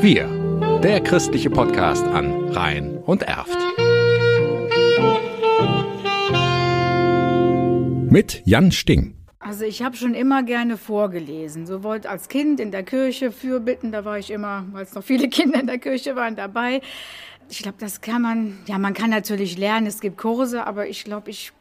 Wir, der christliche Podcast an Rhein und Erft. Mit Jan Sting. Also ich habe schon immer gerne vorgelesen, sowohl als Kind in der Kirche, Fürbitten, da war ich immer, weil es noch viele Kinder in der Kirche waren, dabei. Ich glaube, das kann man, ja, man kann natürlich lernen, es gibt Kurse, aber ich glaube, ich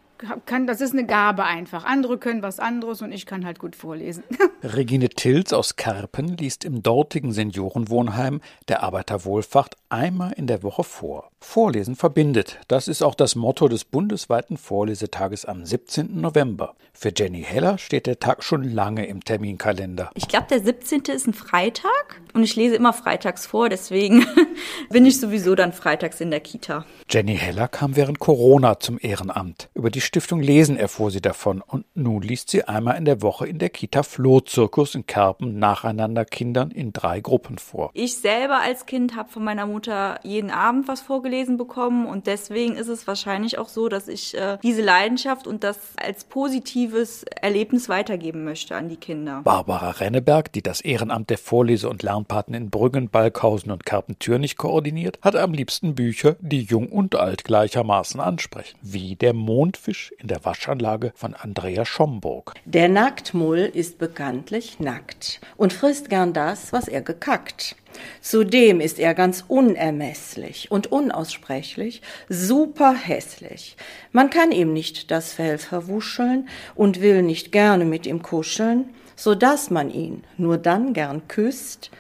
kann, das ist eine Gabe einfach. Andere können was anderes und ich kann halt gut vorlesen. Regine Tilz aus Karpen liest im dortigen Seniorenwohnheim der Arbeiterwohlfahrt einmal in der Woche vor. Vorlesen verbindet. Das ist auch das Motto des bundesweiten Vorlesetages am 17. November. Für Jenny Heller steht der Tag schon lange im Terminkalender. Ich glaube, der 17. ist ein Freitag und ich lese immer freitags vor, deswegen bin ich sowieso dann freitags in der Kita. Jenny Heller kam während Corona zum Ehrenamt. Über die Stiftung Lesen erfuhr sie davon und nun liest sie einmal in der Woche in der Kita Flohzirkus in Kerpen nacheinander Kindern in drei Gruppen vor. Ich selber als Kind habe von meiner Mutter jeden Abend was vorgelesen bekommen und deswegen ist es wahrscheinlich auch so, dass ich äh, diese Leidenschaft und das als positives Erlebnis weitergeben möchte an die Kinder. Barbara Renneberg, die das Ehrenamt der Vorlese- und Lernpaten in Brüggen, Balkhausen und Kerpen-Türnich koordiniert, hat am liebsten Bücher, die jung und alt gleichermaßen ansprechen, wie Der Mondfisch in der Waschanlage von Andrea Schomburg. Der Nacktmull ist bekanntlich nackt und frisst gern das, was er gekackt. Zudem ist er ganz unermesslich und unaussprechlich, super hässlich. Man kann ihm nicht das Fell verwuscheln und will nicht gerne mit ihm kuscheln, so dass man ihn nur dann gern küsst,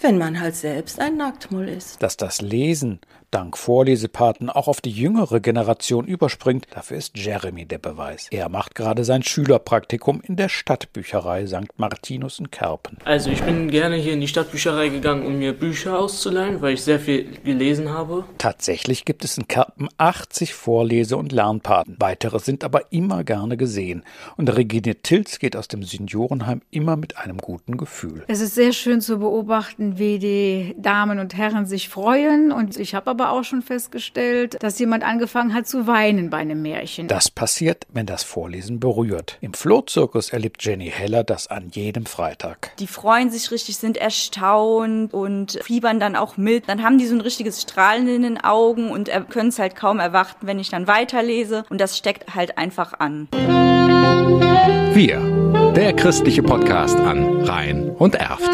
wenn man halt selbst ein Nacktmull ist. Dass das Lesen dank Vorlesepaten auch auf die jüngere Generation überspringt, dafür ist Jeremy der Beweis. Er macht gerade sein Schülerpraktikum in der Stadtbücherei St. Martinus in Kerpen. Also ich bin gerne hier in die Stadtbücherei gegangen, um mir Bücher auszuleihen, weil ich sehr viel gelesen habe. Tatsächlich gibt es in Kerpen 80 Vorlese- und Lernpaten. Weitere sind aber immer gerne gesehen. Und Regine Tilz geht aus dem Seniorenheim immer mit einem guten Gefühl. Es ist sehr schön zu beobachten, wie die Damen und Herren sich freuen. Und ich habe aber auch schon festgestellt, dass jemand angefangen hat zu weinen bei einem Märchen. Das passiert, wenn das Vorlesen berührt. Im Flohzirkus erlebt Jenny Heller das an jedem Freitag. Die freuen sich richtig, sind erstaunt und fiebern dann auch mit. Dann haben die so ein richtiges Strahlen in den Augen und können es halt kaum erwarten, wenn ich dann weiterlese. Und das steckt halt einfach an. Wir, der christliche Podcast an Rhein und Erft.